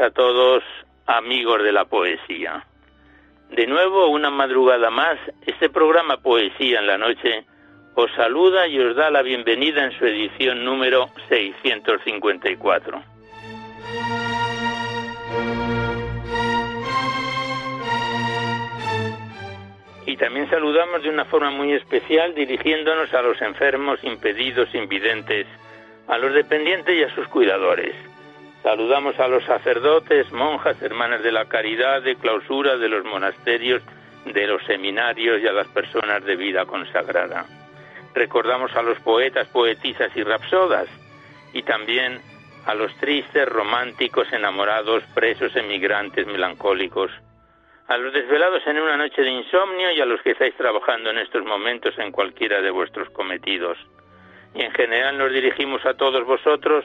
A todos, amigos de la poesía. De nuevo, una madrugada más, este programa Poesía en la Noche os saluda y os da la bienvenida en su edición número 654. Y también saludamos de una forma muy especial dirigiéndonos a los enfermos, impedidos, invidentes, a los dependientes y a sus cuidadores Saludamos a los sacerdotes, monjas, hermanas de la caridad, de clausura, de los monasterios, de los seminarios y a las personas de vida consagrada. Recordamos a los poetas, poetisas y rapsodas y también a los tristes, románticos, enamorados, presos, emigrantes, melancólicos, a los desvelados en una noche de insomnio y a los que estáis trabajando en estos momentos en cualquiera de vuestros cometidos. Y en general nos dirigimos a todos vosotros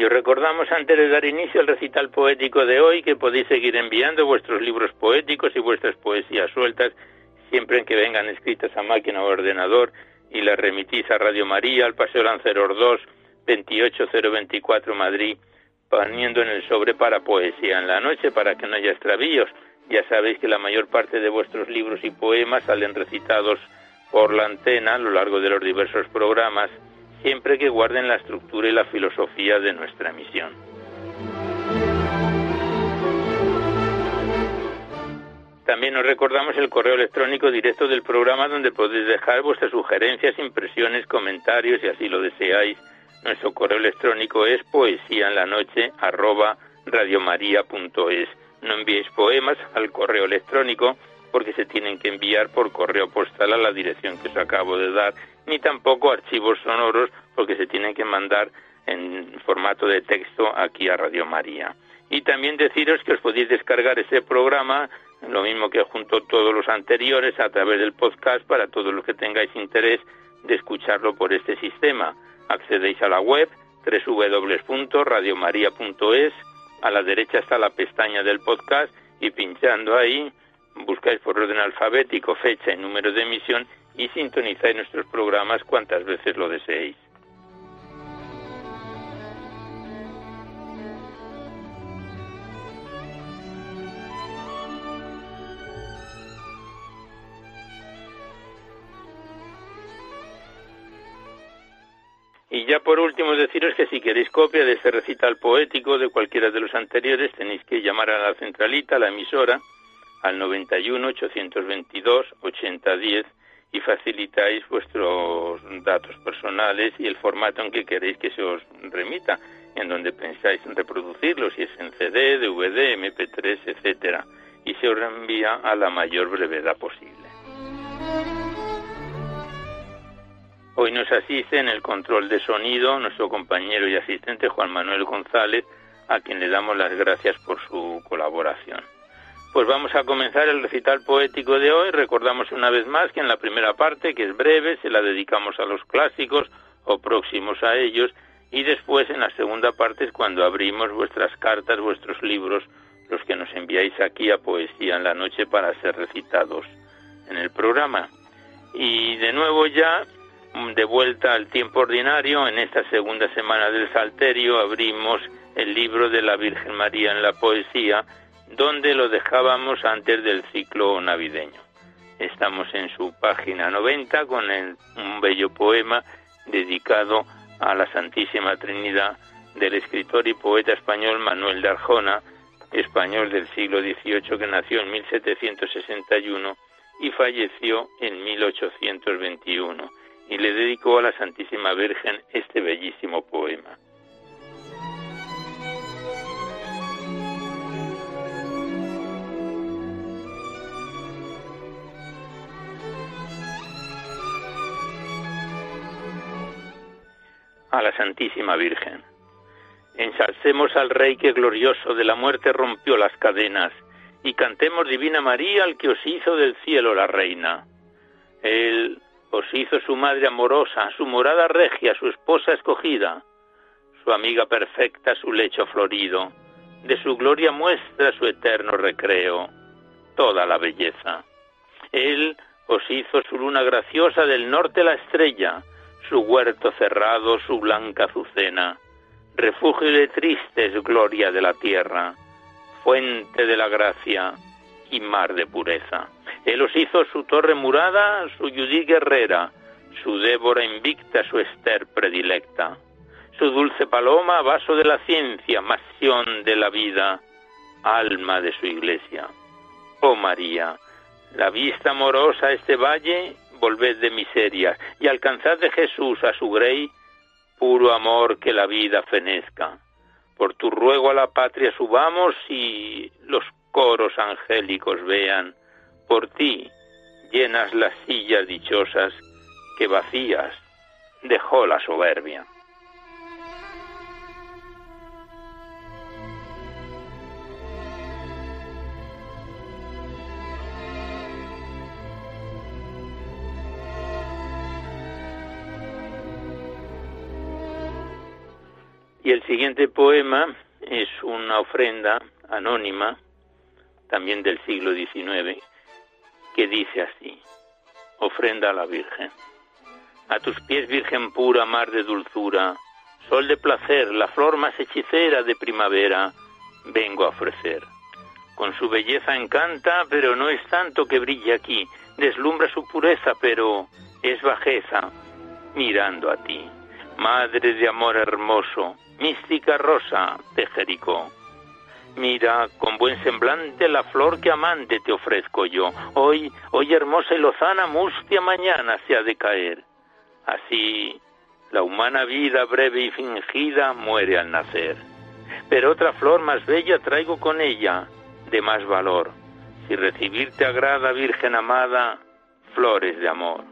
Y os recordamos antes de dar inicio al recital poético de hoy que podéis seguir enviando vuestros libros poéticos y vuestras poesías sueltas siempre en que vengan escritas a máquina o ordenador y las remitís a Radio María, al Paseo Lanceros 2, 28024 Madrid, poniendo en el sobre para poesía en la noche para que no haya extravíos. Ya sabéis que la mayor parte de vuestros libros y poemas salen recitados por la antena a lo largo de los diversos programas siempre que guarden la estructura y la filosofía de nuestra misión. También os recordamos el correo electrónico directo del programa donde podéis dejar vuestras sugerencias, impresiones, comentarios, si así lo deseáis. Nuestro correo electrónico es poesía en la noche No enviéis poemas al correo electrónico porque se tienen que enviar por correo postal a la dirección que os acabo de dar ni tampoco archivos sonoros porque se tienen que mandar en formato de texto aquí a Radio María. Y también deciros que os podéis descargar ese programa, lo mismo que junto todos los anteriores, a través del podcast para todos los que tengáis interés de escucharlo por este sistema. Accedéis a la web www.radiomaria.es, a la derecha está la pestaña del podcast y pinchando ahí buscáis por orden alfabético fecha y número de emisión y sintonizáis nuestros programas cuantas veces lo deseéis. Y ya por último deciros que si queréis copia de este recital poético de cualquiera de los anteriores tenéis que llamar a la centralita, a la emisora, al 91 822 8010 y facilitáis vuestros datos personales y el formato en que queréis que se os remita, en donde pensáis en reproducirlo, si es en CD, DVD, MP3, etcétera, y se os reenvía a la mayor brevedad posible. Hoy nos asiste en el control de sonido nuestro compañero y asistente Juan Manuel González, a quien le damos las gracias por su colaboración. Pues vamos a comenzar el recital poético de hoy. Recordamos una vez más que en la primera parte, que es breve, se la dedicamos a los clásicos o próximos a ellos, y después en la segunda parte es cuando abrimos vuestras cartas, vuestros libros, los que nos enviáis aquí a Poesía en la Noche para ser recitados en el programa. Y de nuevo ya, de vuelta al tiempo ordinario, en esta segunda semana del Salterio abrimos el libro de la Virgen María en la poesía, donde lo dejábamos antes del ciclo navideño. Estamos en su página 90 con un bello poema dedicado a la Santísima Trinidad del escritor y poeta español Manuel de Arjona, español del siglo XVIII que nació en 1761 y falleció en 1821, y le dedicó a la Santísima Virgen este bellísimo poema. A la Santísima Virgen. Ensalcemos al Rey que glorioso de la muerte rompió las cadenas, y cantemos Divina María al que os hizo del cielo la reina. Él os hizo su madre amorosa, su morada regia, su esposa escogida, su amiga perfecta, su lecho florido, de su gloria muestra su eterno recreo, toda la belleza. Él os hizo su luna graciosa del norte la estrella, su huerto cerrado, su blanca azucena, refugio de tristes gloria de la tierra, fuente de la gracia y mar de pureza. Él os hizo su torre murada, su Judí guerrera, su Débora invicta, su Esther predilecta, su dulce paloma, vaso de la ciencia, masión de la vida, alma de su iglesia. Oh María, la vista amorosa a este valle, volved de miseria, y alcanzad de Jesús a su grey puro amor que la vida fenezca. Por tu ruego a la patria subamos y los coros angélicos vean. Por ti llenas las sillas dichosas que vacías dejó la soberbia. Y el siguiente poema es una ofrenda anónima, también del siglo XIX, que dice así, ofrenda a la Virgen. A tus pies, Virgen pura, mar de dulzura, sol de placer, la flor más hechicera de primavera, vengo a ofrecer. Con su belleza encanta, pero no es tanto que brille aquí, deslumbra su pureza, pero es bajeza, mirando a ti. Madre de amor hermoso, mística rosa de Jericó. Mira, con buen semblante la flor que amante te ofrezco yo. Hoy, hoy hermosa y lozana, mustia mañana se ha de caer. Así, la humana vida breve y fingida muere al nacer. Pero otra flor más bella traigo con ella, de más valor. Si recibirte agrada, Virgen amada, flores de amor.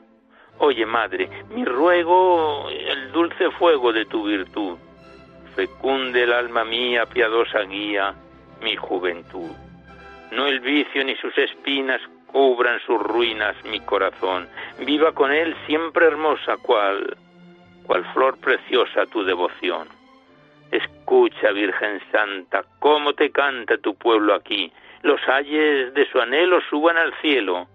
Oye, madre, mi ruego el dulce fuego de tu virtud fecunde el alma mía, piadosa guía, mi juventud. No el vicio ni sus espinas cubran sus ruinas mi corazón. Viva con él siempre hermosa cual, cual flor preciosa tu devoción. Escucha, Virgen Santa, cómo te canta tu pueblo aquí. Los ayes de su anhelo suban al cielo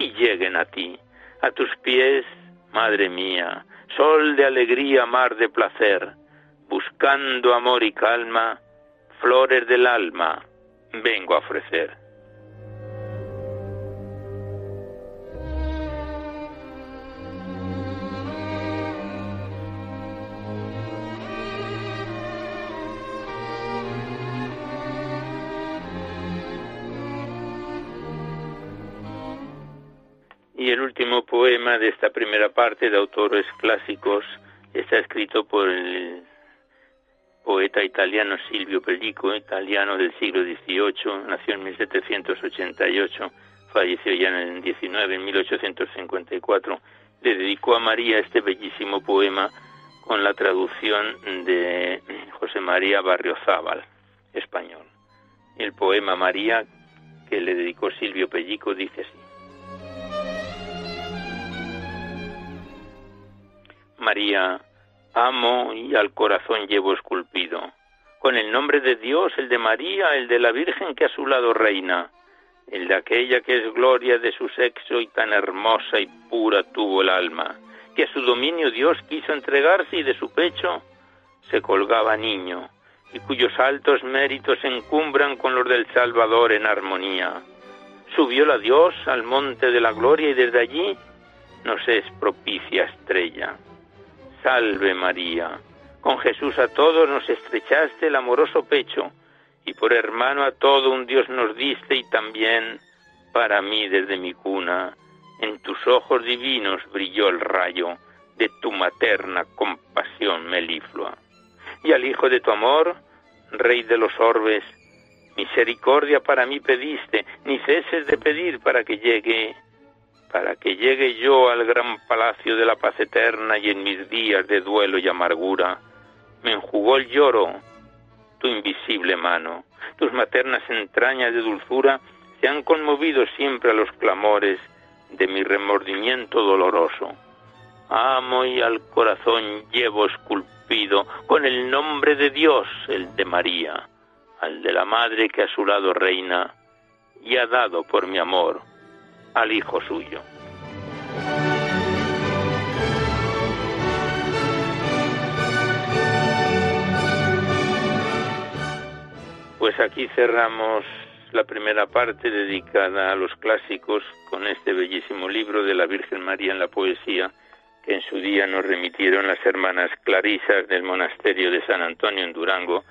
y lleguen a ti. A tus pies, Madre mía, sol de alegría, mar de placer buscando amor y calma, flores del alma, vengo a ofrecer. Y el último poema de esta primera parte de autores clásicos está escrito por el poeta italiano Silvio Pellico, italiano del siglo XVIII, nació en 1788, falleció ya en el 19, en 1854, le dedicó a María este bellísimo poema con la traducción de José María Barriozábal, español. El poema María que le dedicó Silvio Pellico dice así. María, amo y al corazón llevo esculpido, con el nombre de Dios, el de María, el de la Virgen que a su lado reina, el de aquella que es gloria de su sexo y tan hermosa y pura tuvo el alma, que a su dominio Dios quiso entregarse y de su pecho se colgaba niño, y cuyos altos méritos se encumbran con los del Salvador en armonía. Subió la Dios al monte de la gloria y desde allí nos es propicia estrella. Salve María, con Jesús a todos nos estrechaste el amoroso pecho, y por hermano a todo un Dios nos diste y también para mí desde mi cuna, en tus ojos divinos brilló el rayo de tu materna compasión meliflua. Y al Hijo de tu amor, Rey de los orbes, misericordia para mí pediste, ni ceses de pedir para que llegue, para que llegue yo al gran palacio de la paz eterna y en mis días de duelo y amargura, me enjugó el lloro tu invisible mano. Tus maternas entrañas de dulzura se han conmovido siempre a los clamores de mi remordimiento doloroso. Amo y al corazón llevo esculpido con el nombre de Dios, el de María, al de la madre que a su lado reina y ha dado por mi amor al Hijo suyo. Pues aquí cerramos la primera parte dedicada a los clásicos con este bellísimo libro de la Virgen María en la poesía que en su día nos remitieron las hermanas Clarisas del monasterio de San Antonio en Durango,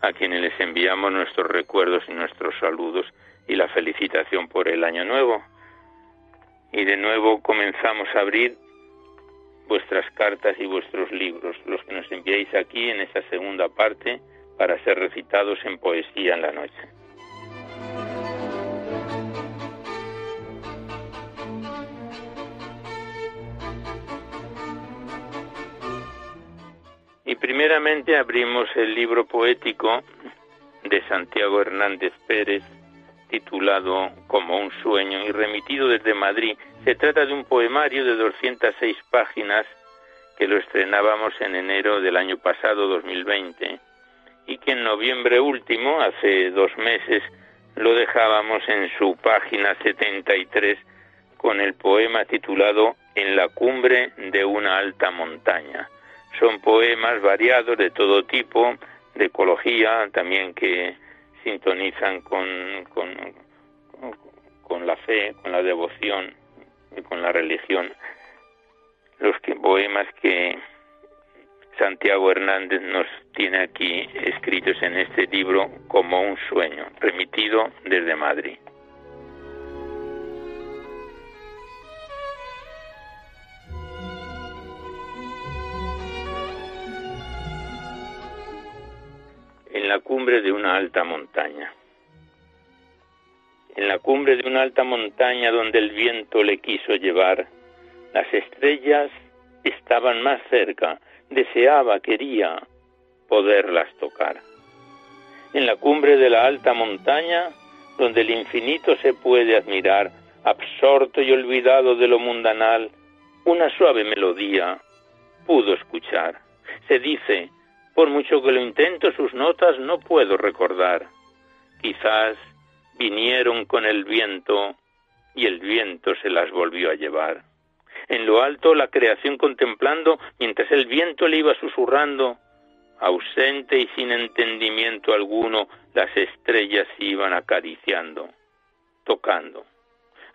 a quienes les enviamos nuestros recuerdos y nuestros saludos y la felicitación por el año nuevo. Y de nuevo comenzamos a abrir vuestras cartas y vuestros libros, los que nos enviáis aquí en esta segunda parte para ser recitados en poesía en la noche. Y primeramente abrimos el libro poético de Santiago Hernández Pérez, titulado Como un sueño y remitido desde Madrid. Se trata de un poemario de 206 páginas que lo estrenábamos en enero del año pasado, 2020, y que en noviembre último, hace dos meses, lo dejábamos en su página 73 con el poema titulado En la cumbre de una alta montaña. Son poemas variados de todo tipo, de ecología, también que sintonizan con, con, con la fe, con la devoción y con la religión. Los que, poemas que Santiago Hernández nos tiene aquí escritos en este libro como un sueño, remitido desde Madrid. En la cumbre de una alta montaña. En la cumbre de una alta montaña donde el viento le quiso llevar, las estrellas estaban más cerca deseaba, quería poderlas tocar. En la cumbre de la alta montaña, donde el infinito se puede admirar, absorto y olvidado de lo mundanal, una suave melodía pudo escuchar. Se dice, por mucho que lo intento, sus notas no puedo recordar. Quizás vinieron con el viento y el viento se las volvió a llevar en lo alto la creación contemplando, mientras el viento le iba susurrando, ausente y sin entendimiento alguno, las estrellas iban acariciando, tocando.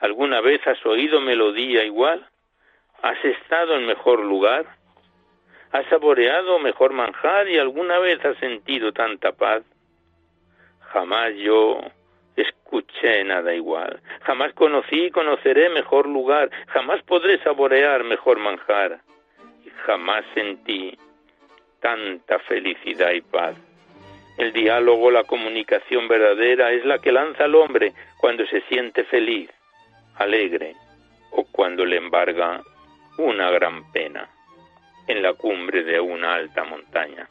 ¿Alguna vez has oído melodía igual? ¿Has estado en mejor lugar? ¿Has saboreado mejor manjar y alguna vez has sentido tanta paz? Jamás yo escuché nada igual. Jamás conocí y conoceré mejor lugar, jamás podré saborear mejor manjar. Y jamás sentí tanta felicidad y paz. El diálogo, la comunicación verdadera es la que lanza al hombre cuando se siente feliz, alegre o cuando le embarga una gran pena en la cumbre de una alta montaña.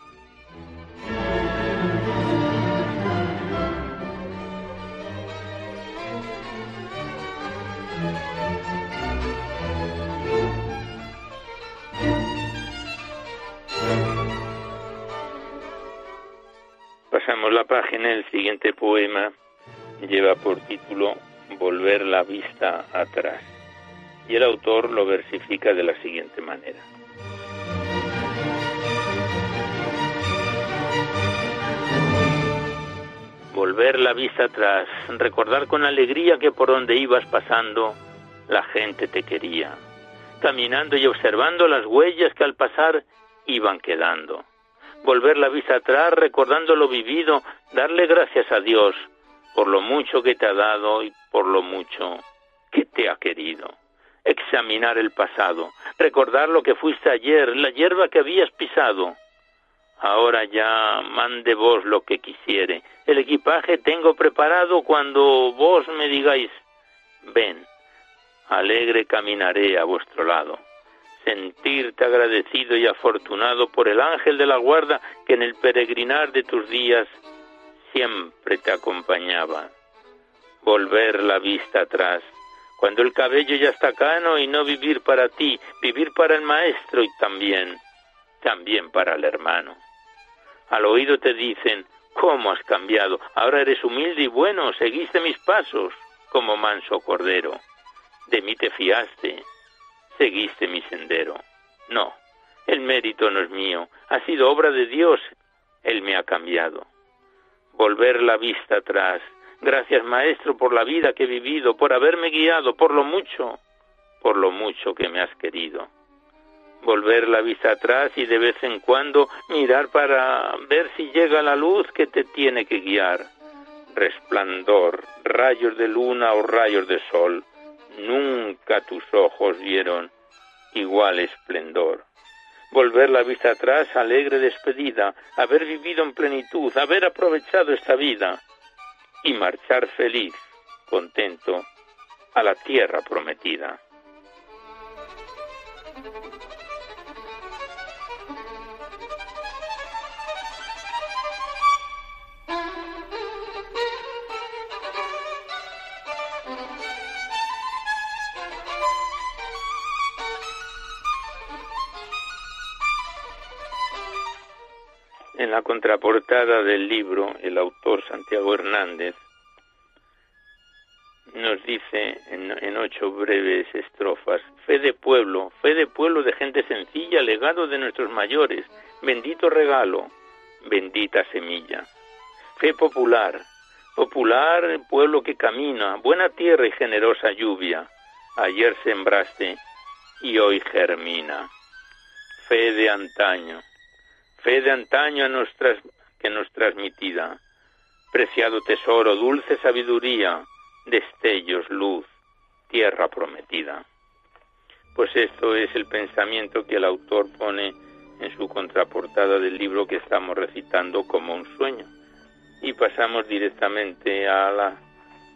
Pasamos la página, el siguiente poema lleva por título Volver la vista atrás y el autor lo versifica de la siguiente manera. Volver la vista atrás, recordar con alegría que por donde ibas pasando la gente te quería, caminando y observando las huellas que al pasar iban quedando. Volver la vista atrás, recordando lo vivido, darle gracias a Dios por lo mucho que te ha dado y por lo mucho que te ha querido. Examinar el pasado, recordar lo que fuiste ayer, la hierba que habías pisado, Ahora ya mande vos lo que quisiere. El equipaje tengo preparado cuando vos me digáis, ven, alegre caminaré a vuestro lado. Sentirte agradecido y afortunado por el ángel de la guarda que en el peregrinar de tus días siempre te acompañaba. Volver la vista atrás, cuando el cabello ya está cano y no vivir para ti, vivir para el maestro y también, también para el hermano. Al oído te dicen, ¿cómo has cambiado? Ahora eres humilde y bueno, seguiste mis pasos como manso cordero. De mí te fiaste, seguiste mi sendero. No, el mérito no es mío, ha sido obra de Dios, Él me ha cambiado. Volver la vista atrás. Gracias, Maestro, por la vida que he vivido, por haberme guiado, por lo mucho, por lo mucho que me has querido volver la vista atrás y de vez en cuando mirar para ver si llega la luz que te tiene que guiar. Resplandor, rayos de luna o rayos de sol, nunca tus ojos vieron igual esplendor. Volver la vista atrás, alegre despedida, haber vivido en plenitud, haber aprovechado esta vida y marchar feliz, contento, a la tierra prometida. En la contraportada del libro, el autor Santiago Hernández nos dice en, ocho breves estrofas, fe de pueblo, fe de pueblo de gente sencilla, legado de nuestros mayores, bendito regalo, bendita semilla. Fe popular, popular pueblo que camina, buena tierra y generosa lluvia, ayer sembraste y hoy germina. Fe de antaño, fe de antaño que nos transmitida, preciado tesoro, dulce sabiduría, destellos, luz, tierra prometida. Pues esto es el pensamiento que el autor pone en su contraportada del libro que estamos recitando como un sueño. Y pasamos directamente a la,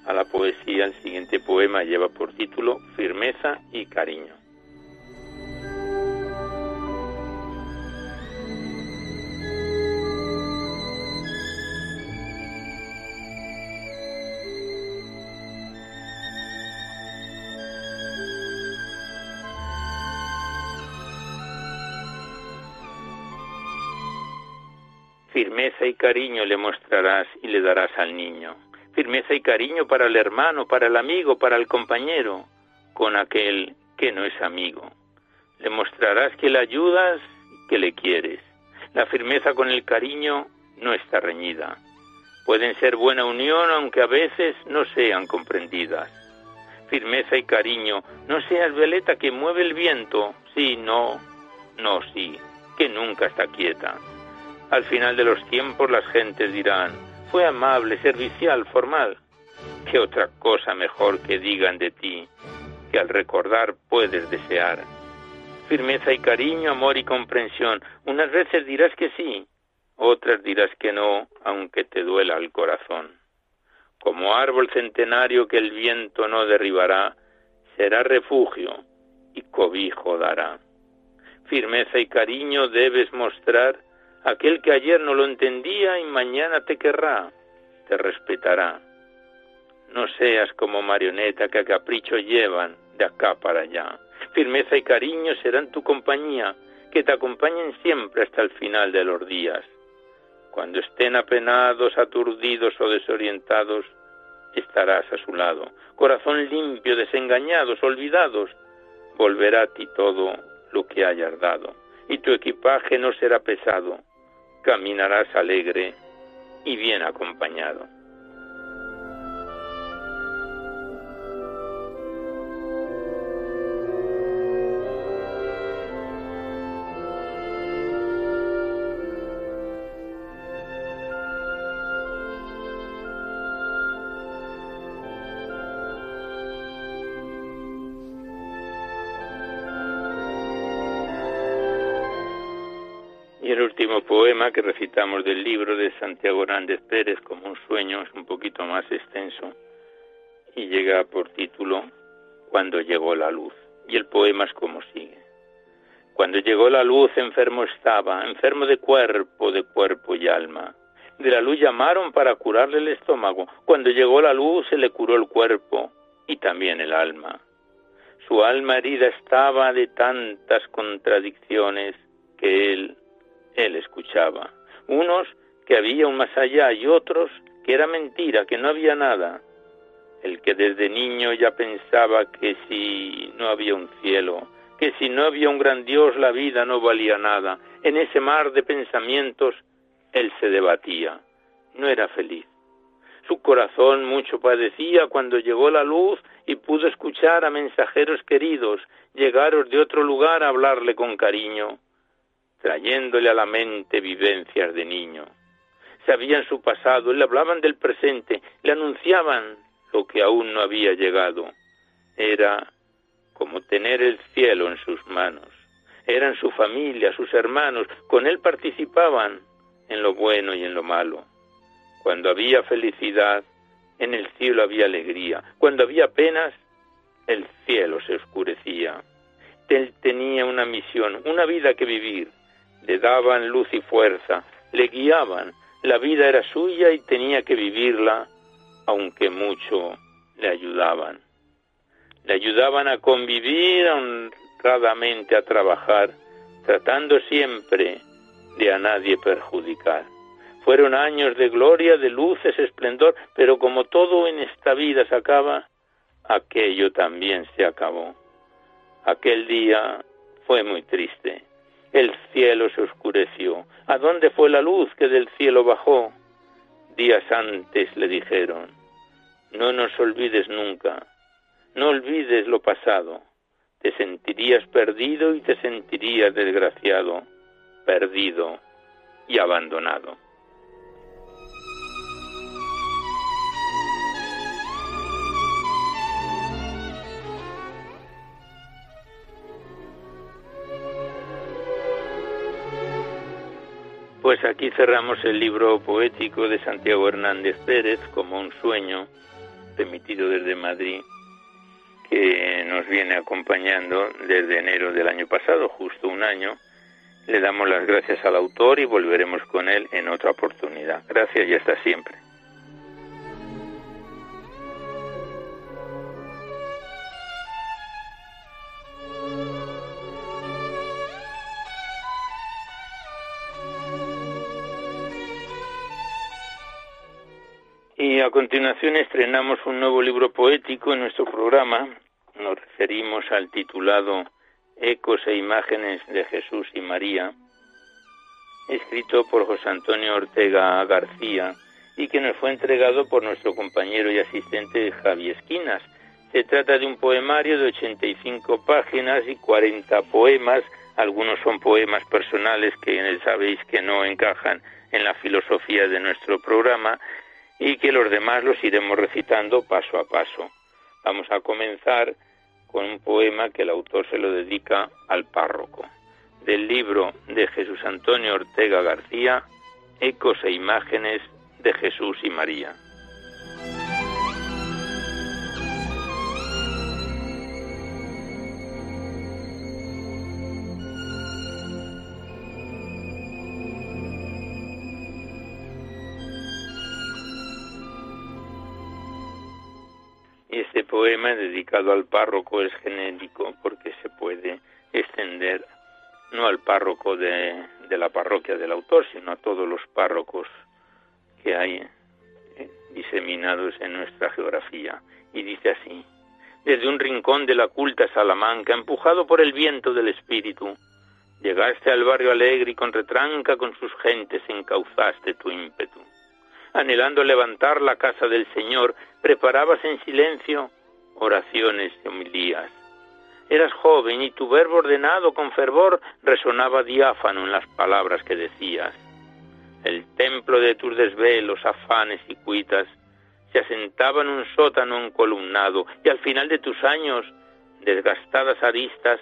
a la poesía. El siguiente poema lleva por título Firmeza y Cariño. Firmeza y cariño le mostrarás y le darás al niño. Firmeza y cariño para el hermano, para el amigo, para el compañero, con aquel que no es amigo. Le mostrarás que le ayudas y que le quieres. La firmeza con el cariño no está reñida. Pueden ser buena unión aunque a veces no sean comprendidas. Firmeza y cariño, no seas veleta que mueve el viento, sí, no, no, sí, que nunca está quieta. Al final de los tiempos las gentes dirán, fue amable, servicial, formal. ¿Qué otra cosa mejor que digan de ti, que al recordar puedes desear? Firmeza y cariño, amor y comprensión. Unas veces dirás que sí, otras dirás que no, aunque te duela el corazón. Como árbol centenario que el viento no derribará, será refugio y cobijo dará. Firmeza y cariño debes mostrar Aquel que ayer no lo entendía y mañana te querrá, te respetará. No seas como marioneta que a capricho llevan de acá para allá. Firmeza y cariño serán tu compañía, que te acompañen siempre hasta el final de los días. Cuando estén apenados, aturdidos o desorientados, estarás a su lado. Corazón limpio, desengañados, olvidados, volverá a ti todo lo que hayas dado. Y tu equipaje no será pesado, caminarás alegre y bien acompañado. Que recitamos del libro de Santiago Hernández Pérez como un sueño es un poquito más extenso y llega por título Cuando llegó la luz. Y el poema es como sigue. Cuando llegó la luz enfermo estaba, enfermo de cuerpo, de cuerpo y alma. De la luz llamaron para curarle el estómago. Cuando llegó la luz se le curó el cuerpo y también el alma. Su alma herida estaba de tantas contradicciones que él, él escuchaba. Unos que había un más allá y otros que era mentira, que no había nada. El que desde niño ya pensaba que si no había un cielo, que si no había un gran Dios la vida no valía nada. En ese mar de pensamientos él se debatía. No era feliz. Su corazón mucho padecía cuando llegó la luz y pudo escuchar a mensajeros queridos llegaros de otro lugar a hablarle con cariño, trayéndole a la mente vivencias de niño. Sabían su pasado, le hablaban del presente, le anunciaban lo que aún no había llegado. Era como tener el cielo en sus manos. Eran su familia, sus hermanos, con él participaban en lo bueno y en lo malo. Cuando había felicidad, en el cielo había alegría. Cuando había penas, el cielo se oscurecía. Él tenía una misión, una vida que vivir. Le daban luz y fuerza, le guiaban. La vida era suya y tenía que vivirla, aunque mucho le ayudaban. Le ayudaban a convivir honradamente, a trabajar, tratando siempre de a nadie perjudicar. Fueron años de gloria, de luces, esplendor, pero como todo en esta vida se acaba, aquello también se acabó. Aquel día fue muy triste. El cielo se oscureció. ¿A dónde fue la luz que del cielo bajó? Días antes le dijeron, no nos olvides nunca, no olvides lo pasado. Te sentirías perdido y te sentirías desgraciado, perdido y abandonado. Pues aquí cerramos el libro poético de Santiago Hernández Pérez como un sueño, remitido desde Madrid, que nos viene acompañando desde enero del año pasado, justo un año. Le damos las gracias al autor y volveremos con él en otra oportunidad. Gracias y hasta siempre. A continuación estrenamos un nuevo libro poético en nuestro programa. Nos referimos al titulado Ecos e Imágenes de Jesús y María, escrito por José Antonio Ortega García y que nos fue entregado por nuestro compañero y asistente Javi Esquinas. Se trata de un poemario de 85 páginas y 40 poemas. Algunos son poemas personales que sabéis que no encajan en la filosofía de nuestro programa y que los demás los iremos recitando paso a paso. Vamos a comenzar con un poema que el autor se lo dedica al párroco, del libro de Jesús Antonio Ortega García, Ecos e Imágenes de Jesús y María. Poema dedicado al párroco es genérico porque se puede extender no al párroco de, la parroquia del autor, sino a todos los párrocos que hay eh, diseminados en nuestra geografía. Y dice así, desde un rincón de la culta Salamanca, empujado por el viento del espíritu, llegaste al barrio alegre y con retranca con sus gentes encauzaste tu ímpetu anhelando levantar la casa del Señor, preparabas en silencio oraciones y homilías. Eras joven y tu verbo ordenado con fervor resonaba diáfano en las palabras que decías. El templo de tus desvelos, afanes y cuitas se asentaba en un sótano encolumnado y al final de tus años, desgastadas aristas,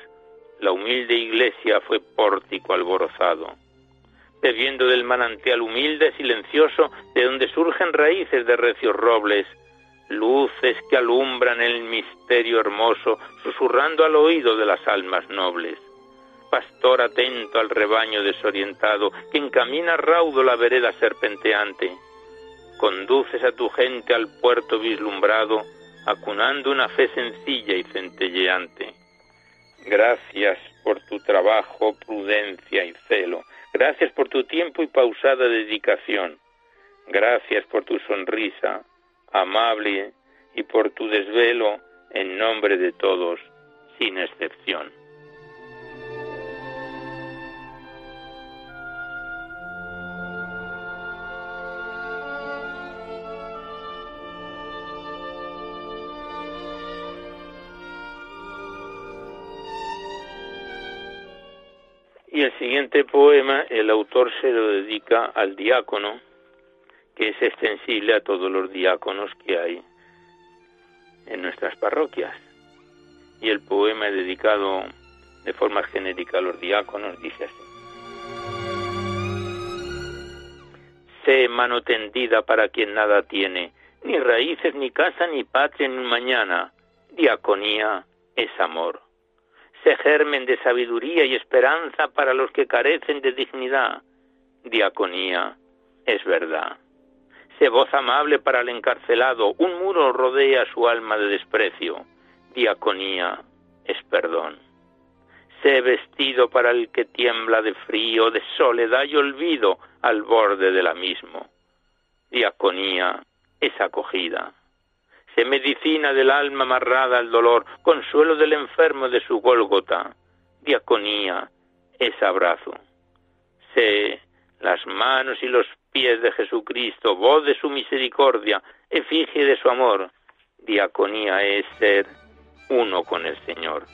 la humilde iglesia fue pórtico alborozado bebiendo del manantial humilde, silencioso, de donde surgen raíces de recios robles, luces que alumbran el misterio hermoso, susurrando al oído de las almas nobles. Pastor atento al rebaño desorientado, que encamina raudo la vereda serpenteante. Conduces a tu gente al puerto vislumbrado, acunando una fe sencilla y centelleante. Gracias por tu trabajo, prudencia y celo. Gracias por tu tiempo y pausada dedicación. Gracias por tu sonrisa, amable, y por tu desvelo en nombre de todos, sin excepción. Y el siguiente poema el autor se lo dedica al diácono, que es extensible a todos los diáconos que hay en nuestras parroquias. Y el poema dedicado de forma genérica a los diáconos dice así. Sé mano tendida para quien nada tiene, ni raíces, ni casa, ni patria, ni mañana. Diaconía es amor se germen de sabiduría y esperanza para los que carecen de dignidad. Diaconía es verdad. Se voz amable para el encarcelado, un muro rodea su alma de desprecio. Diaconía es perdón. Sé vestido para el que tiembla de frío, de soledad y olvido al borde del abismo. Diaconía es acogida se medicina del alma amarrada al dolor, consuelo del enfermo de su Gólgota, diaconía, es abrazo. Sé las manos y los pies de Jesucristo, voz de su misericordia, efigie de su amor, diaconía es ser uno con el Señor.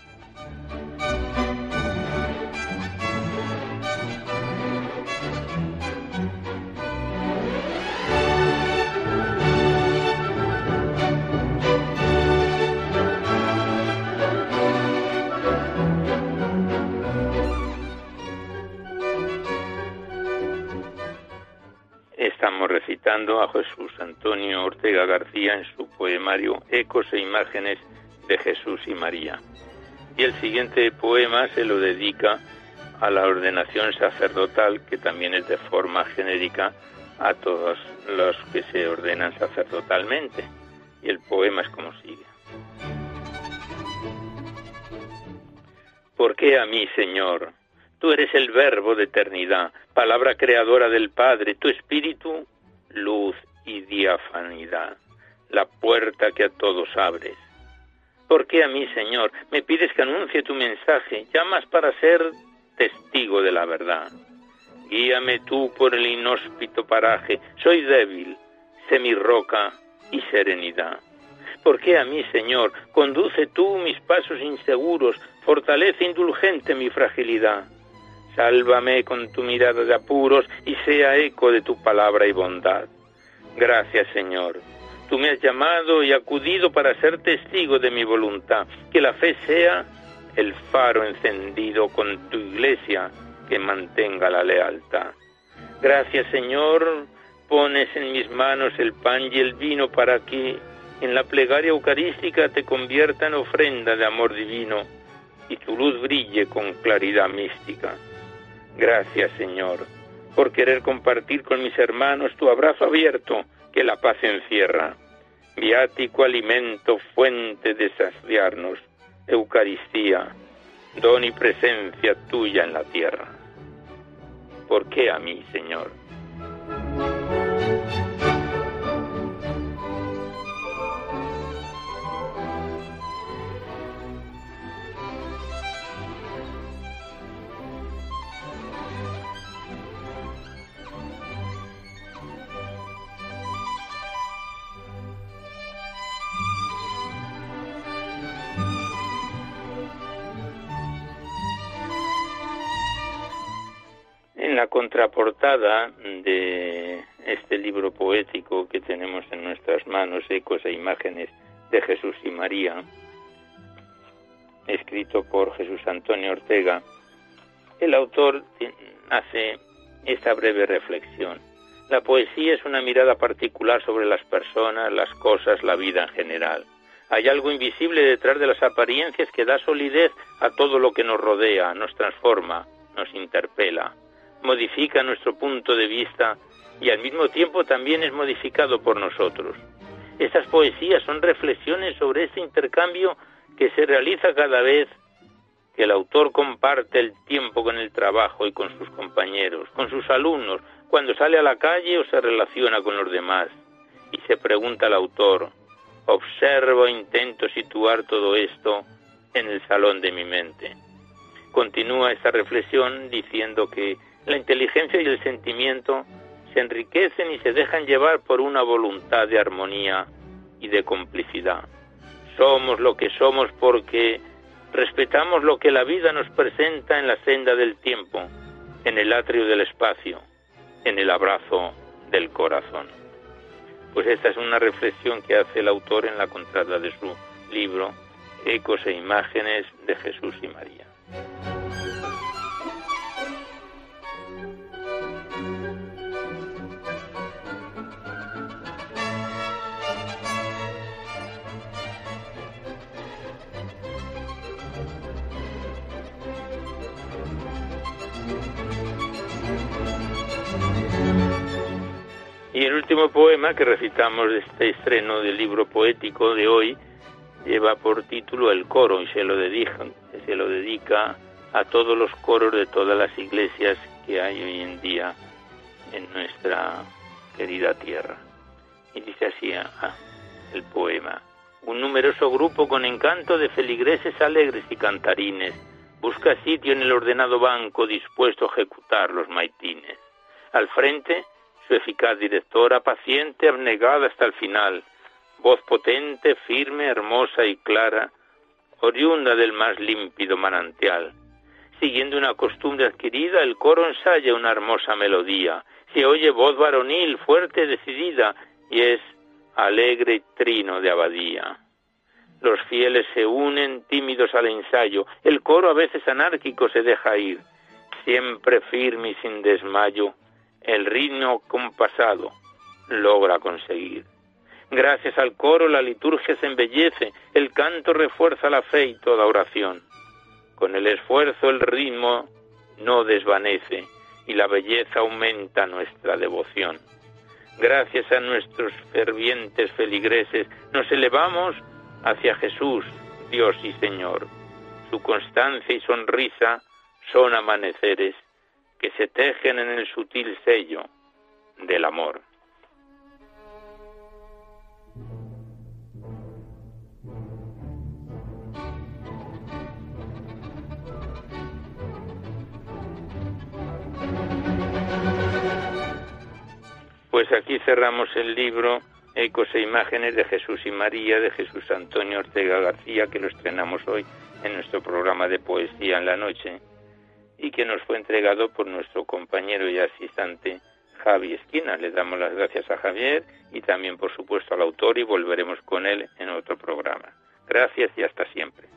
A Jesús Antonio Ortega García en su poemario Ecos e Imágenes de Jesús y María. Y el siguiente poema se lo dedica a la ordenación sacerdotal, que también es de forma genérica a todos los que se ordenan sacerdotalmente. Y el poema es como sigue. ¿Por qué a mí, Señor? Tú eres el verbo de eternidad, palabra creadora del Padre, tu espíritu, luz y diafanidad, la puerta que a todos abres. ¿Por qué a mí, Señor, me pides que anuncie tu mensaje? Llamas para ser testigo de la verdad. Guíame tú por el inhóspito paraje, soy débil, sé mi roca y serenidad. ¿Por qué a mí, Señor, conduce tú mis pasos inseguros, fortalece indulgente mi fragilidad? Sálvame con tu mirada de apuros y sea eco de tu palabra y bondad. Gracias, Señor. Tú me has llamado y acudido para ser testigo de mi voluntad. Que la fe sea el faro encendido con tu iglesia que mantenga la lealtad. Gracias, Señor. Pones en mis manos el pan y el vino para que en la plegaria eucarística te convierta en ofrenda de amor divino y tu luz brille con claridad mística. Gracias, Señor, por querer compartir con mis hermanos tu abrazo abierto que la paz encierra. Viático alimento, fuente de saciarnos, Eucaristía, don y presencia tuya en la tierra. ¿Por qué a mí, Señor? La contraportada de este libro poético que tenemos en nuestras manos, Ecos e Imágenes de Jesús y María, escrito por Jesús Antonio Ortega, el autor hace esta breve reflexión. La poesía es una mirada particular sobre las personas, las cosas, la vida en general. Hay algo invisible detrás de las apariencias que da solidez a todo lo que nos rodea, nos transforma, nos interpela, modifica nuestro punto de vista y al mismo tiempo también es modificado por nosotros. Estas poesías son reflexiones sobre ese intercambio que se realiza cada vez que el autor comparte el tiempo con el trabajo y con sus compañeros, con sus alumnos, cuando sale a la calle o se relaciona con los demás. Y se pregunta al autor, observo e intento situar todo esto en el salón de mi mente. Continúa esta reflexión diciendo que la inteligencia y el sentimiento se enriquecen y se dejan llevar por una voluntad de armonía y de complicidad. Somos lo que somos porque respetamos lo que la vida nos presenta en la senda del tiempo, en el atrio del espacio, en el abrazo del corazón. Pues esta es una reflexión que hace el autor en la contrada de su libro Ecos e Imágenes de Jesús y María. Y el último poema que recitamos de este estreno del libro poético de hoy lleva por título El coro y se lo dedica, se lo dedica a todos los coros de todas las iglesias que hay hoy en día en nuestra querida tierra. Y dice así ah, el poema. Un numeroso grupo con encanto de feligreses alegres y cantarines busca sitio en el ordenado banco dispuesto a ejecutar los maitines. Al frente eficaz directora, paciente, abnegada hasta el final, voz potente, firme, hermosa y clara, oriunda del más límpido manantial. Siguiendo una costumbre adquirida, el coro ensaya una hermosa melodía. Se oye voz varonil, fuerte, decidida, y es alegre trino de abadía. Los fieles se unen tímidos al ensayo, el coro a veces anárquico se deja ir, siempre firme y sin desmayo, el ritmo compasado logra conseguir. Gracias al coro la liturgia se embellece, el canto refuerza la fe y toda oración. Con el esfuerzo el ritmo no desvanece y la belleza aumenta nuestra devoción. Gracias a nuestros fervientes feligreses nos elevamos hacia Jesús, Dios y Señor. Su constancia y sonrisa son amaneceres que se tejen en el sutil sello del amor. Pues aquí cerramos el libro Ecos e Imágenes de Jesús y María de Jesús Antonio Ortega García, que lo estrenamos hoy en nuestro programa de poesía en la noche y que nos fue entregado por nuestro compañero y asistente Javi Esquina. Le damos las gracias a Javier y también, por supuesto, al autor y volveremos con él en otro programa. Gracias y hasta siempre.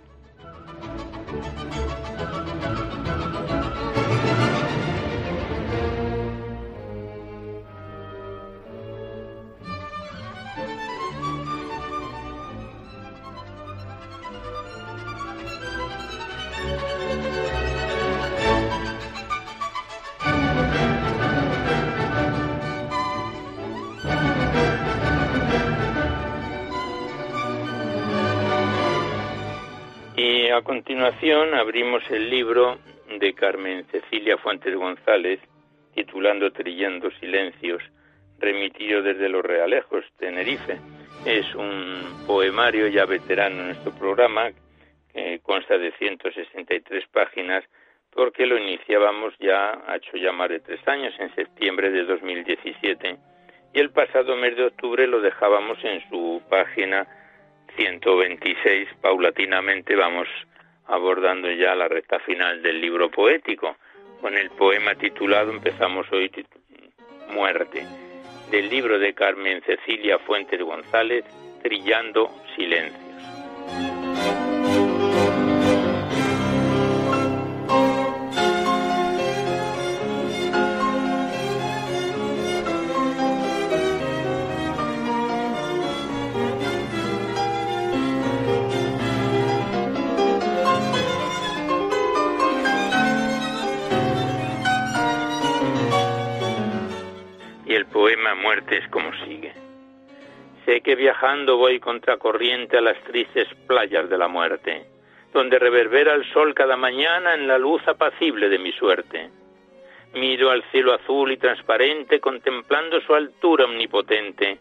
A continuación abrimos el libro de Carmen Cecilia Fuentes González, titulando Trillando Silencios, remitido desde Los Realejos, Tenerife. Es un poemario ya veterano en nuestro programa, que consta de 163 páginas, porque lo iniciábamos ya, ha hecho ya más de tres años, en septiembre de 2017, y el pasado mes de octubre lo dejábamos en su página 126, paulatinamente vamos abordando ya la recta final del libro poético. Con el poema titulado empezamos hoy Muerte, del libro de Carmen Cecilia Fuentes González, Trillando Silencios. Poema Muerte es como sigue. Sé que viajando voy contracorriente a las tristes playas de la muerte, donde reverbera el sol cada mañana en la luz apacible de mi suerte. Miro al cielo azul y transparente contemplando su altura omnipotente.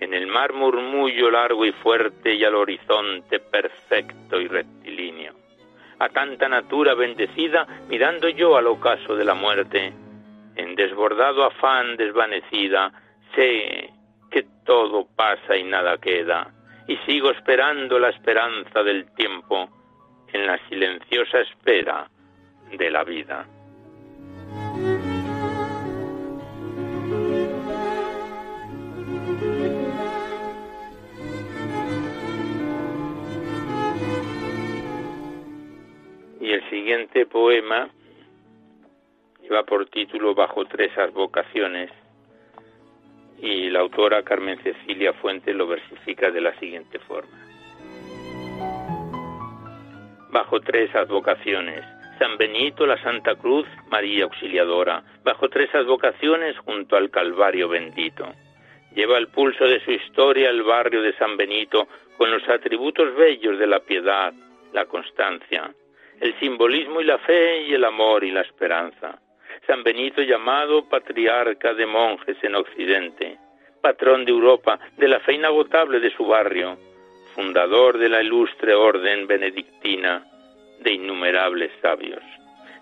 En el mar murmullo largo y fuerte y al horizonte perfecto y rectilíneo. A tanta natura bendecida mirando yo al ocaso de la muerte. En desbordado afán desvanecida sé que todo pasa y nada queda, y sigo esperando la esperanza del tiempo en la silenciosa espera de la vida. Y el siguiente poema lleva por título Bajo tres advocaciones y la autora Carmen Cecilia Fuente lo versifica de la siguiente forma. Bajo tres advocaciones, San Benito, la Santa Cruz, María Auxiliadora, bajo tres advocaciones junto al Calvario bendito. Lleva el pulso de su historia el barrio de San Benito con los atributos bellos de la piedad, la constancia, el simbolismo y la fe y el amor y la esperanza. San Benito llamado patriarca de monjes en Occidente, patrón de Europa, de la fe inagotable de su barrio, fundador de la ilustre orden benedictina de innumerables sabios.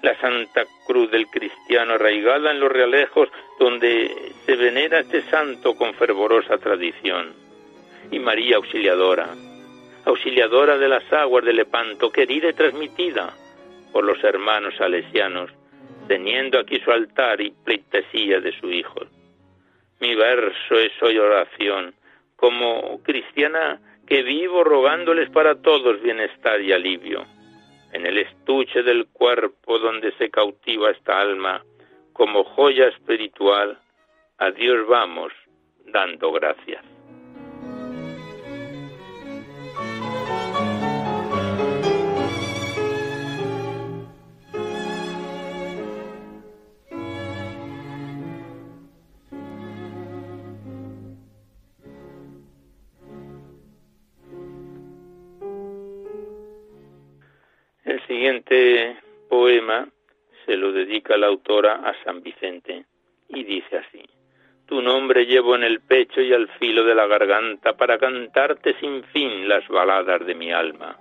La Santa Cruz del Cristiano arraigada en los realejos donde se venera este santo con fervorosa tradición. Y María Auxiliadora, auxiliadora de las aguas de Lepanto, querida y transmitida por los hermanos salesianos, teniendo aquí su altar y pleitesía de su Hijo. Mi verso es hoy oración, como cristiana que vivo rogándoles para todos bienestar y alivio. En el estuche del cuerpo donde se cautiva esta alma, como joya espiritual, a Dios vamos dando gracias. Siguiente poema se lo dedica la autora a San Vicente y dice así. Tu nombre llevo en el pecho y al filo de la garganta para cantarte sin fin las baladas de mi alma.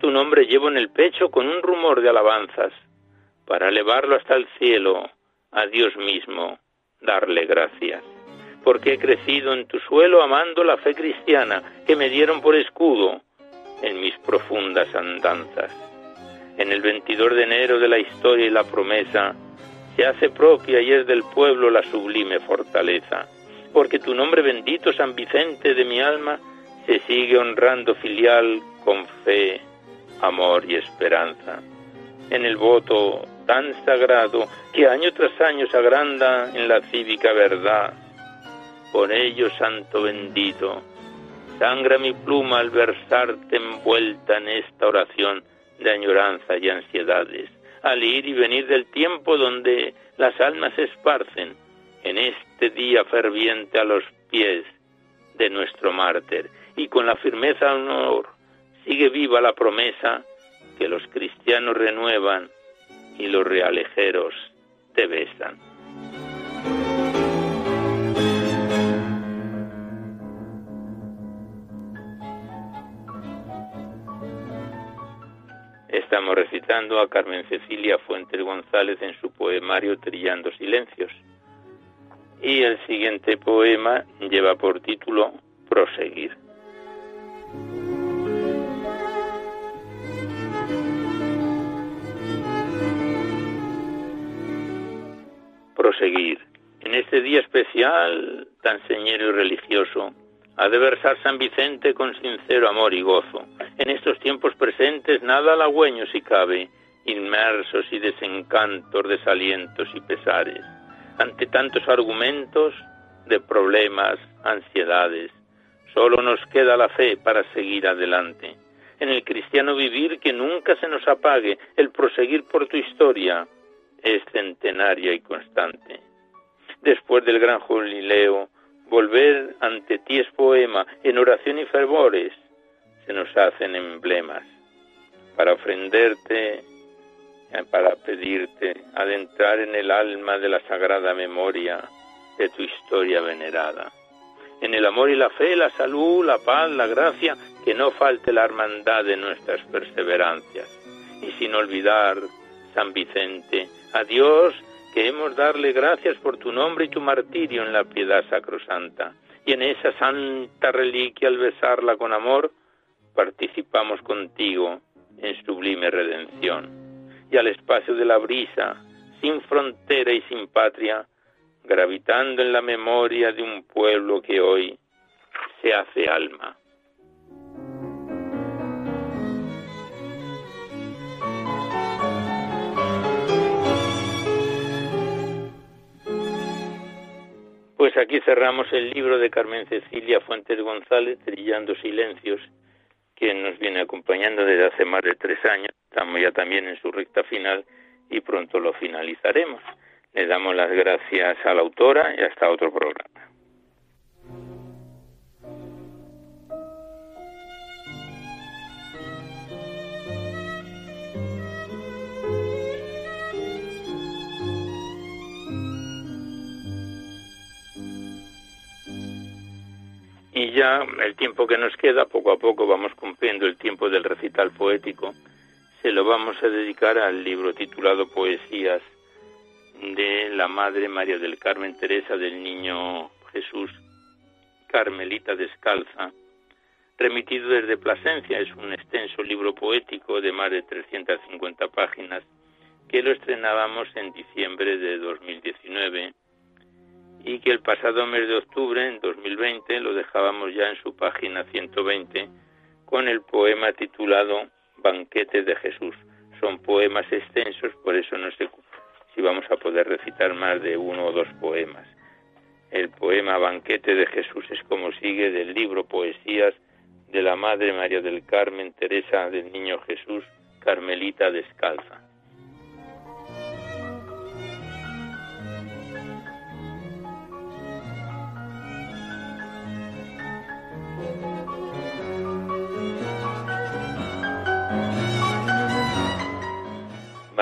Tu nombre llevo en el pecho con un rumor de alabanzas para elevarlo hasta el cielo, a Dios mismo, darle gracias. Porque he crecido en tu suelo amando la fe cristiana que me dieron por escudo en mis profundas andanzas en el 22 de enero de la historia y la promesa, se hace propia y es del pueblo la sublime fortaleza, porque tu nombre bendito, San Vicente de mi alma, se sigue honrando filial con fe, amor y esperanza. En el voto tan sagrado que año tras año se agranda en la cívica verdad. Por ello, Santo bendito, sangra mi pluma al versarte envuelta en esta oración de añoranza y ansiedades, al ir y venir del tiempo donde las almas se esparcen, en este día ferviente a los pies de nuestro mártir, y con la firmeza del honor sigue viva la promesa que los cristianos renuevan y los realejeros te besan. Estamos recitando a Carmen Cecilia Fuentes González en su poemario Trillando Silencios. Y el siguiente poema lleva por título Proseguir. Proseguir. En este día especial, tan señero y religioso, ha de versar San Vicente con sincero amor y gozo. En estos tiempos presentes nada halagüeño si cabe, inmersos y desencantos, desalientos y pesares. Ante tantos argumentos de problemas, ansiedades, solo nos queda la fe para seguir adelante. En el cristiano vivir que nunca se nos apague, el proseguir por tu historia es centenaria y constante. después del gran jubileo, volver ante ti es poema, en oración y fervores se nos hacen emblemas para ofrenderte, para pedirte adentrar en el alma de la sagrada memoria de tu historia venerada. En el amor y la fe, la salud, la paz, la gracia, que no falte la hermandad de nuestras perseverancias. Y sin olvidar, San Vicente, a Dios queremos darle gracias por tu nombre y tu martirio en la piedad sacrosanta. Y en esa santa reliquia, al besarla con amor, participamos contigo en sublime redención. Y al espacio de la brisa, sin frontera y sin patria, gravitando en la memoria de un pueblo que hoy se hace alma. Pues aquí cerramos el libro de Carmen Cecilia Fuentes González, Trillando Silencios, que nos viene acompañando desde hace más de tres años. Estamos ya también en su recta final y pronto lo finalizaremos. Le damos las gracias a la autora y hasta otro programa. Y ya el tiempo que nos queda, poco a poco vamos cumpliendo el tiempo del recital poético, se lo vamos a dedicar al libro titulado Poesías de la Madre María del Carmen Teresa del Niño Jesús Carmelita Descalza, remitido desde Plasencia. Es un extenso libro poético de más de 350 páginas que lo estrenábamos en diciembre de 2019 y que el pasado mes de octubre, en 2020, lo dejábamos ya en su página 120 con el poema titulado Banquete de Jesús. Son poemas extensos, por eso no sé si vamos a poder recitar más de uno o dos poemas. El poema Banquete de Jesús es como sigue del libro Poesías de la Madre María del Carmen Teresa del Niño Jesús, Carmelita Descalza.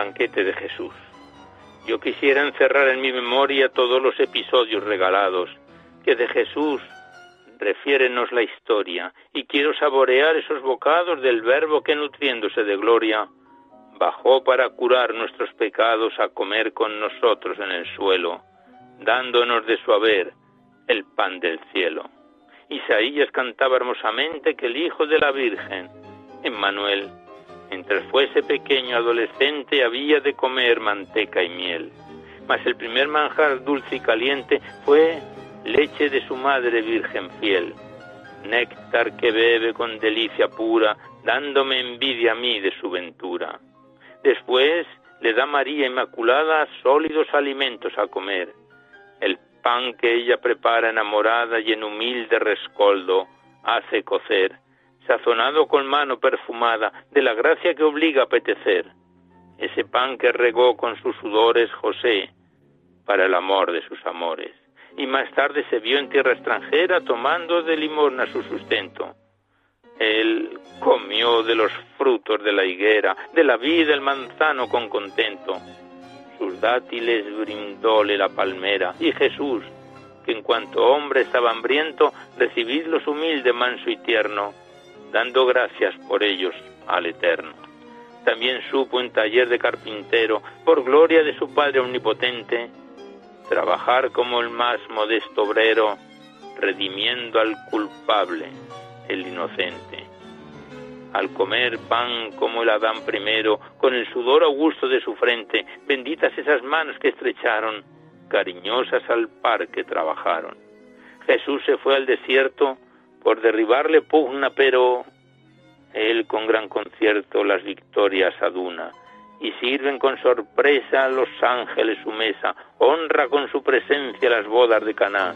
Banquete de Jesús. Yo quisiera encerrar en mi memoria todos los episodios regalados que de Jesús refiérenos la historia y quiero saborear esos bocados del verbo que nutriéndose de gloria bajó para curar nuestros pecados a comer con nosotros en el suelo, dándonos de su haber el pan del cielo. Isaías cantaba hermosamente que el Hijo de la Virgen, Emmanuel, Mientras fuese pequeño adolescente había de comer manteca y miel. Mas el primer manjar dulce y caliente fue leche de su madre virgen fiel, néctar que bebe con delicia pura, dándome envidia a mí de su ventura. Después le da María Inmaculada sólidos alimentos a comer, el pan que ella prepara enamorada y en humilde rescoldo hace cocer, sazonado con mano perfumada de la gracia que obliga a apetecer, ese pan que regó con sus sudores José para el amor de sus amores, y más tarde se vio en tierra extranjera tomando de limosna su sustento. Él comió de los frutos de la higuera, de la vida el manzano con contento. Sus dátiles brindóle la palmera, y Jesús, que en cuanto hombre estaba hambriento, recibidlos humilde, manso y tierno, dando gracias por ellos al Eterno. También supo en taller de carpintero, por gloria de su Padre Omnipotente, trabajar como el más modesto obrero, redimiendo al culpable, el inocente. Al comer pan como el Adán primero, con el sudor augusto de su frente, benditas esas manos que estrecharon, cariñosas al par que trabajaron. Jesús se fue al desierto por derribarle pugna, pero él con gran concierto las victorias aduna, y sirven con sorpresa los ángeles su mesa, honra con su presencia las bodas de Caná,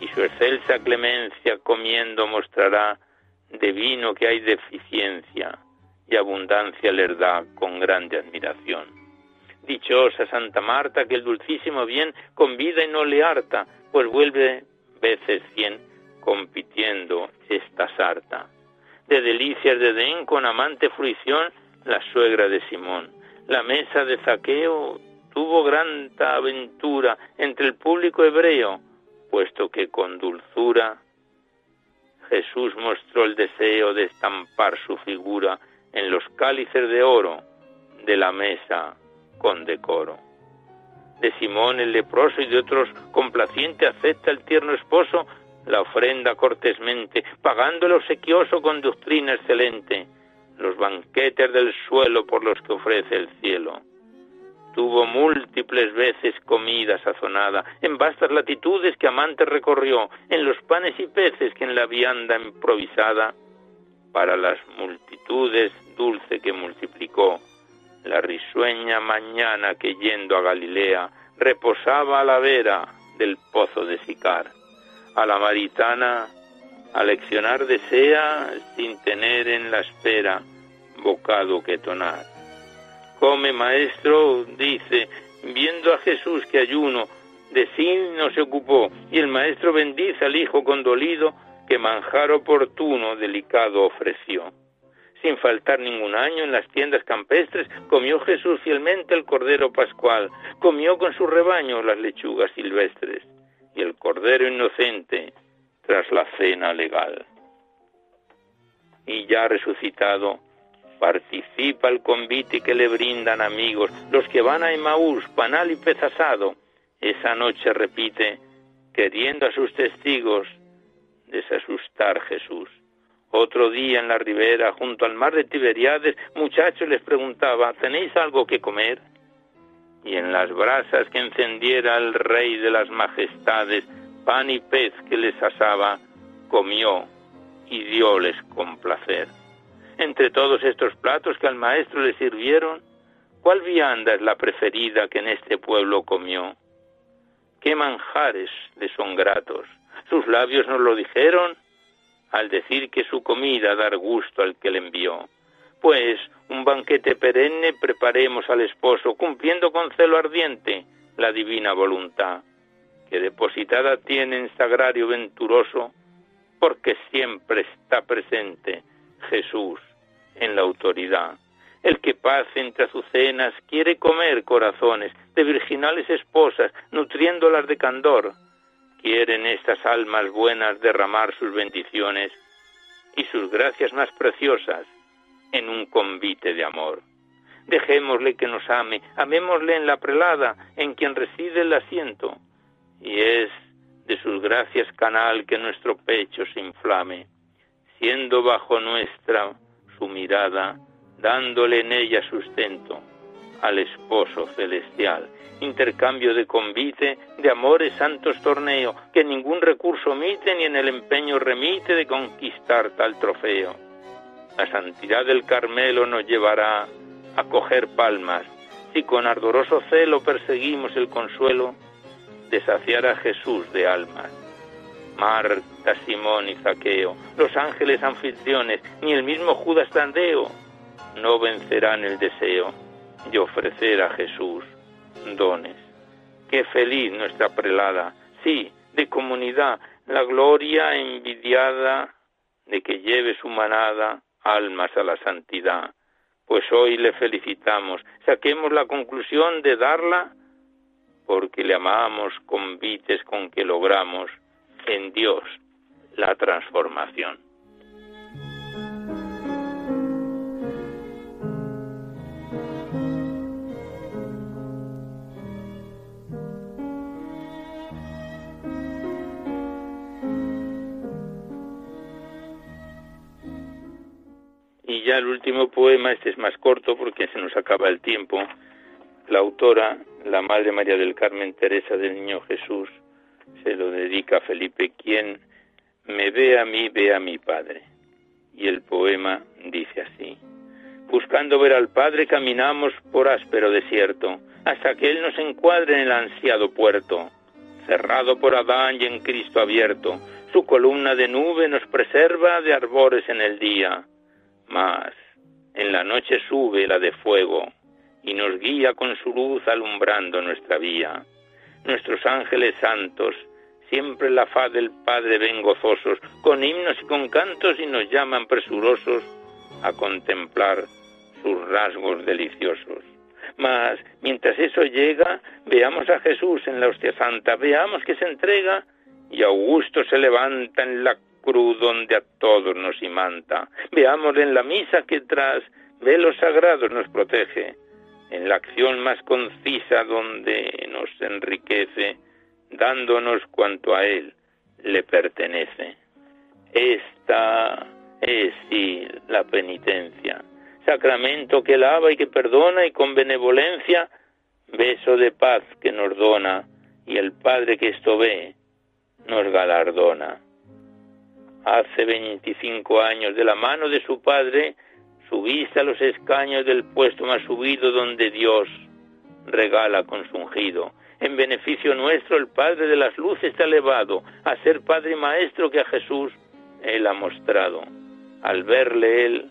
y su excelsa clemencia comiendo mostrará de vino que hay deficiencia, y abundancia les da con grande admiración. Dichosa Santa Marta, que el dulcísimo bien convida y no le harta, pues vuelve veces cien compitiendo esta sarta. De delicias de den con amante fruición, la suegra de Simón. La mesa de zaqueo tuvo gran aventura entre el público hebreo, puesto que con dulzura Jesús mostró el deseo de estampar su figura en los cálices de oro de la mesa con decoro. De Simón el leproso y de otros complaciente acepta el tierno esposo la ofrenda cortésmente, pagando el obsequioso con doctrina excelente, los banquetes del suelo por los que ofrece el cielo. Tuvo múltiples veces comida sazonada, en vastas latitudes que amante recorrió, en los panes y peces que en la vianda improvisada, para las multitudes dulce que multiplicó, la risueña mañana que yendo a Galilea reposaba a la vera del pozo de Sicar. A la maritana aleccionar desea sin tener en la espera bocado que tonar. Come, maestro, dice, viendo a Jesús que ayuno, de sí no se ocupó, y el maestro bendice al hijo condolido que manjar oportuno, delicado ofreció. Sin faltar ningún año en las tiendas campestres, comió Jesús fielmente el cordero pascual, comió con su rebaño las lechugas silvestres y el cordero inocente tras la cena legal. Y ya resucitado, participa el convite que le brindan amigos, los que van a Emaús, panal y pez asado. Esa noche repite, queriendo a sus testigos desasustar Jesús. Otro día en la ribera, junto al mar de Tiberiades, muchachos les preguntaba, ¿tenéis algo que comer? Y en las brasas que encendiera el rey de las majestades, pan y pez que les asaba, comió y dióles con placer. Entre todos estos platos que al maestro le sirvieron, ¿cuál vianda es la preferida que en este pueblo comió? ¿Qué manjares le son gratos? ¿Sus labios nos lo dijeron? al decir que su comida dar gusto al que le envió. Pues un banquete perenne preparemos al esposo, cumpliendo con celo ardiente la divina voluntad, que depositada tiene en sagrario venturoso, porque siempre está presente Jesús en la autoridad. El que paz entre azucenas quiere comer corazones de virginales esposas, nutriéndolas de candor, quieren estas almas buenas derramar sus bendiciones y sus gracias más preciosas en un convite de amor. Dejémosle que nos ame, amémosle en la prelada, en quien reside el asiento, y es de sus gracias canal que nuestro pecho se inflame, siendo bajo nuestra su mirada, dándole en ella sustento al esposo celestial intercambio de convite, de amores santos torneo, que ningún recurso omite ni en el empeño remite de conquistar tal trofeo. La santidad del Carmelo nos llevará a coger palmas, si con ardoroso celo perseguimos el consuelo de saciar a Jesús de almas. Marta, Simón y Zaqueo, los ángeles anfitriones, ni el mismo Judas Tandeo, no vencerán el deseo de ofrecer a Jesús dones. Qué feliz nuestra prelada, sí, de comunidad, la gloria envidiada de que lleve su manada almas a la santidad. Pues hoy le felicitamos, saquemos la conclusión de darla porque le amamos convites con que logramos en Dios la transformación. Ya el último poema, este es más corto porque se nos acaba el tiempo. La autora, la Madre María del Carmen Teresa del Niño Jesús, se lo dedica a Felipe, quien me ve a mí, ve a mi Padre. Y el poema dice así. Buscando ver al Padre caminamos por áspero desierto, hasta que Él nos encuadre en el ansiado puerto, cerrado por Adán y en Cristo abierto. Su columna de nube nos preserva de arbores en el día mas en la noche sube la de fuego y nos guía con su luz alumbrando nuestra vía. Nuestros ángeles santos, siempre la faz del Padre ven gozosos, con himnos y con cantos y nos llaman presurosos a contemplar sus rasgos deliciosos. Mas mientras eso llega, veamos a Jesús en la hostia santa, veamos que se entrega y Augusto se levanta en la cruz donde a todos nos imanta. Veamos en la misa que tras velos sagrados nos protege, en la acción más concisa donde nos enriquece, dándonos cuanto a Él le pertenece. Esta es sí la penitencia, sacramento que lava y que perdona y con benevolencia, beso de paz que nos dona y el Padre que esto ve nos galardona. Hace veinticinco años, de la mano de su Padre, subiste a los escaños del puesto más subido donde Dios regala con su ungido. En beneficio nuestro el Padre de las luces está elevado a ser Padre y Maestro que a Jesús Él ha mostrado. Al verle Él,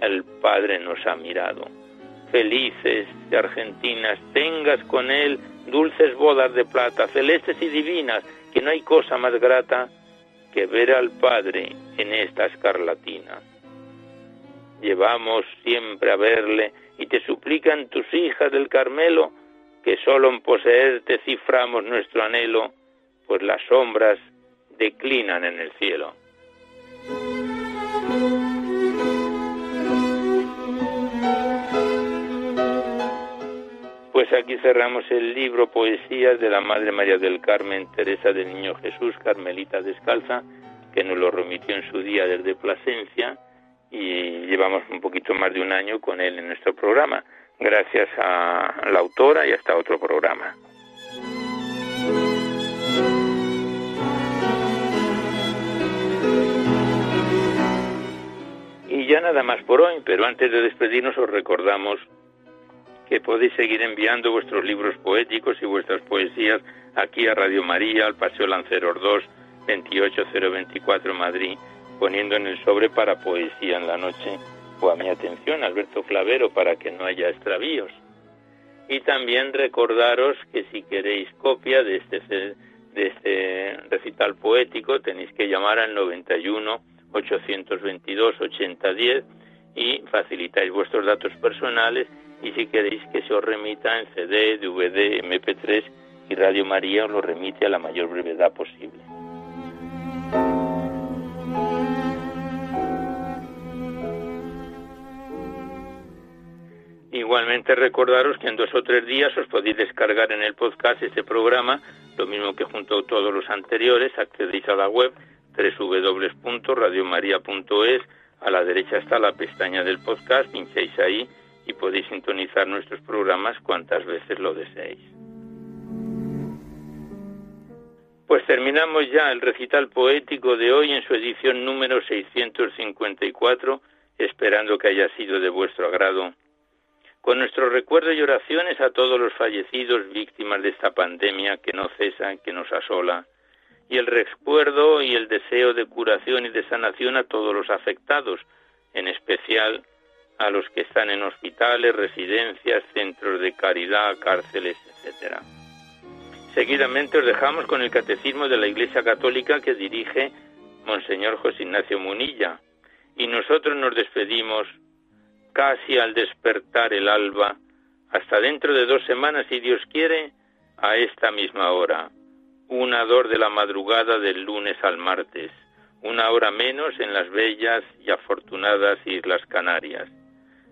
el Padre nos ha mirado. Felices de Argentinas, tengas con Él dulces bodas de plata, celestes y divinas, que no hay cosa más grata que ver al Padre en esta escarlatina. Llevamos siempre a verle y te suplican tus hijas del Carmelo que solo en poseerte ciframos nuestro anhelo, pues las sombras declinan en el cielo. Pues aquí cerramos el libro Poesías de la Madre María del Carmen Teresa del Niño Jesús, Carmelita Descalza, que nos lo remitió en su día desde Plasencia y llevamos un poquito más de un año con él en nuestro programa, gracias a la autora y hasta otro programa. Y ya nada más por hoy, pero antes de despedirnos os recordamos que podéis seguir enviando vuestros libros poéticos y vuestras poesías aquí a Radio María, al Paseo Lanceros 2, 28024 Madrid, poniendo en el sobre para poesía en la noche o a mi atención, Alberto Clavero, para que no haya extravíos. Y también recordaros que si queréis copia de este, de este recital poético tenéis que llamar al 91 822 8010 y facilitáis vuestros datos personales y si queréis que se os remita en CD, DVD, MP3 y Radio María os lo remite a la mayor brevedad posible. Igualmente recordaros que en dos o tres días os podéis descargar en el podcast este programa, lo mismo que junto a todos los anteriores, accedéis a la web www.radiomaria.es, a la derecha está la pestaña del podcast, pincháis ahí y podéis sintonizar nuestros programas cuantas veces lo deseéis. Pues terminamos ya el recital poético de hoy en su edición número 654, esperando que haya sido de vuestro agrado. Con nuestro recuerdo y oraciones a todos los fallecidos víctimas de esta pandemia que no cesa, que nos asola, y el recuerdo y el deseo de curación y de sanación a todos los afectados, en especial a los que están en hospitales, residencias, centros de caridad, cárceles, etc. Seguidamente os dejamos con el Catecismo de la Iglesia Católica que dirige Monseñor José Ignacio Munilla. Y nosotros nos despedimos casi al despertar el alba, hasta dentro de dos semanas, si Dios quiere, a esta misma hora, una dor de la madrugada del lunes al martes, una hora menos en las bellas y afortunadas Islas Canarias